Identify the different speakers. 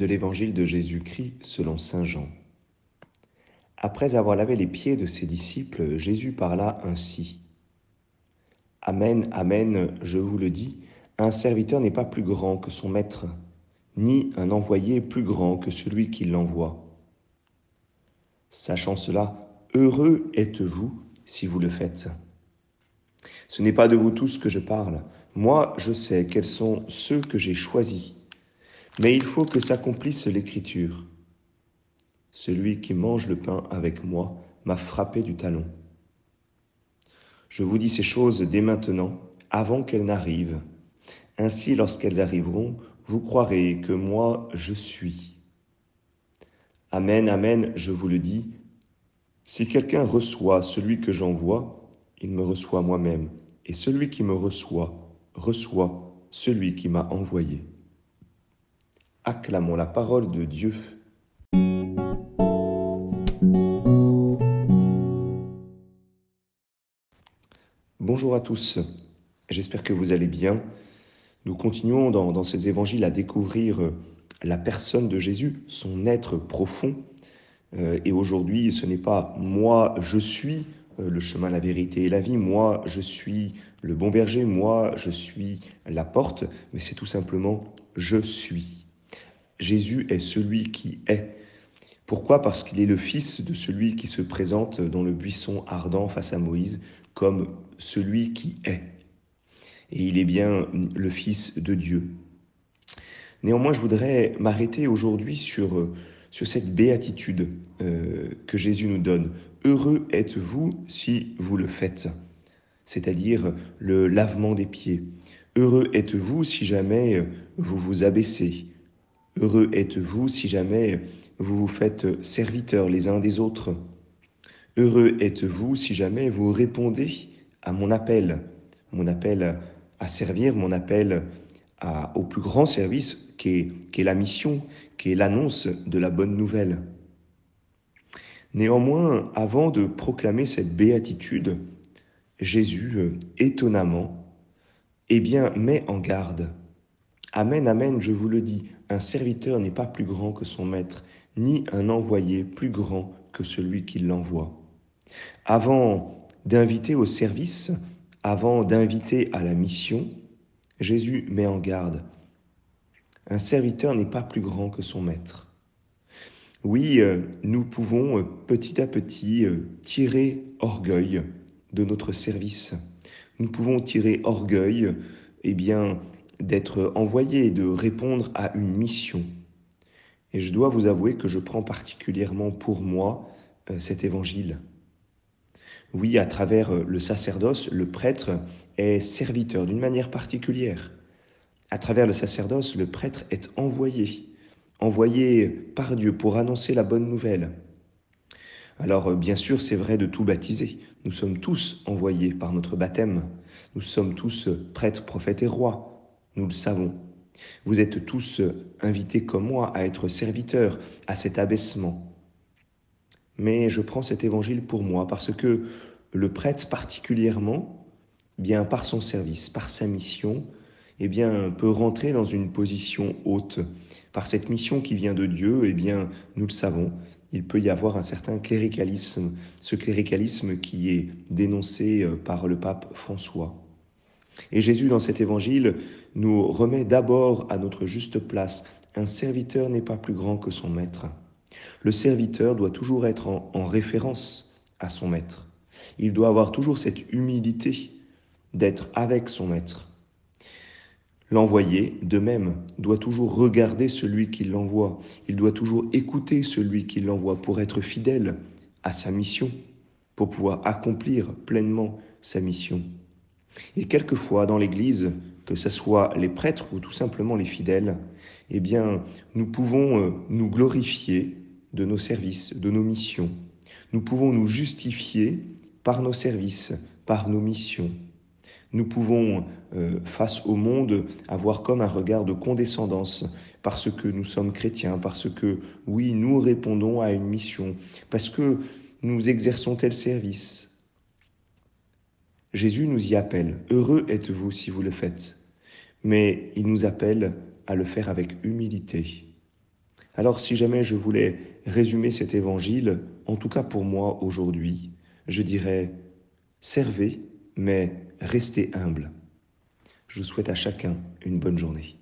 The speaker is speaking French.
Speaker 1: de l'évangile de Jésus-Christ selon Saint Jean. Après avoir lavé les pieds de ses disciples, Jésus parla ainsi. Amen, Amen, je vous le dis, un serviteur n'est pas plus grand que son maître, ni un envoyé plus grand que celui qui l'envoie. Sachant cela, heureux êtes-vous si vous le faites. Ce n'est pas de vous tous que je parle, moi je sais quels sont ceux que j'ai choisis mais il faut que s'accomplisse l'Écriture. Celui qui mange le pain avec moi m'a frappé du talon. Je vous dis ces choses dès maintenant, avant qu'elles n'arrivent. Ainsi, lorsqu'elles arriveront, vous croirez que moi je suis. Amen, Amen, je vous le dis. Si quelqu'un reçoit celui que j'envoie, il me reçoit moi-même, et celui qui me reçoit reçoit celui qui m'a envoyé. Acclamons la parole de Dieu. Bonjour à tous, j'espère que vous allez bien. Nous continuons dans, ces évangiles à découvrir euh, la personne de Jésus, son être profond. Euh, et aujourd'hui, ce n'est pas moi, je suis euh, le chemin, la vérité et la vie, moi, je suis le bon berger, moi, je suis la porte, mais c'est tout simplement je suis. Jésus est celui qui est. Pourquoi? Parce qu'il est le fils de celui qui se présente dans le buisson ardent face à Moïse comme celui qui est. Et il est bien le fils de Dieu. Néanmoins, je voudrais m'arrêter aujourd'hui sur, cette béatitude euh, que Jésus nous donne. Heureux êtes-vous si vous le faites, c'est-à-dire le lavement des pieds. Heureux êtes-vous si jamais vous vous abaissez, Heureux êtes-vous si jamais vous vous faites serviteurs les uns des autres. Heureux êtes-vous si jamais vous répondez à mon appel, mon appel à servir, mon appel au plus grand service qui est, la mission, qui est l'annonce de la bonne nouvelle. Néanmoins, avant de proclamer cette béatitude, Jésus, étonnamment, eh bien, met en garde. Amen, amen, je vous le dis, un serviteur n'est pas plus grand que son maître, ni un envoyé plus grand que celui qui l'envoie. Avant d'inviter au service, avant d'inviter à la mission, Jésus met en garde. Un serviteur n'est pas plus grand que son maître. Oui, euh, nous pouvons euh, petit à petit euh, tirer orgueil de notre service. Nous pouvons tirer orgueil, eh bien, d'être envoyé, de répondre à une mission. Et je dois vous avouer que je prends particulièrement pour moi euh, cet évangile. Oui, à travers euh, le sacerdoce, le prêtre est serviteur d'une manière particulière. À travers le sacerdoce, le prêtre est envoyé, envoyé par Dieu pour annoncer la bonne nouvelle. Alors euh, bien sûr, c'est vrai de tout baptiser. Nous sommes tous envoyés par notre baptême. Nous sommes tous prêtres, prophètes et rois nous le savons. Vous êtes tous invités comme moi à être serviteurs à cet abaissement. Mais je prends cet évangile pour moi parce que le prêtre particulièrement, bien par son service, par sa mission, eh bien peut rentrer dans une position haute. Par cette mission qui vient de Dieu, eh bien nous le savons, il peut y avoir un certain cléricalisme, ce cléricalisme qui est dénoncé par le pape François. Et Jésus, dans cet évangile, nous remet d'abord à notre juste place. Un serviteur n'est pas plus grand que son maître. Le serviteur doit toujours être en, référence à son maître. Il doit avoir toujours cette humilité d'être avec son maître. L'envoyé, de même, doit toujours regarder celui qui l'envoie. Il doit toujours écouter celui qui l'envoie pour être fidèle à sa mission, pour pouvoir accomplir pleinement sa mission. Et quelquefois dans l'Église, que ce soit les prêtres ou tout simplement les fidèles, eh bien, nous pouvons euh, nous glorifier de nos services, de nos missions. Nous pouvons nous justifier par nos services, par nos missions. Nous pouvons, euh, face au monde, avoir comme un regard de condescendance parce que nous sommes chrétiens, parce que, oui, nous répondons à une mission, parce que nous exerçons tel service, Jésus nous y appelle. Heureux êtes-vous si vous le faites. Mais il nous appelle à le faire avec humilité. Alors si jamais je voulais résumer cet évangile, en tout cas pour moi aujourd'hui, je dirais servez, mais restez humble. Je souhaite à chacun une bonne journée.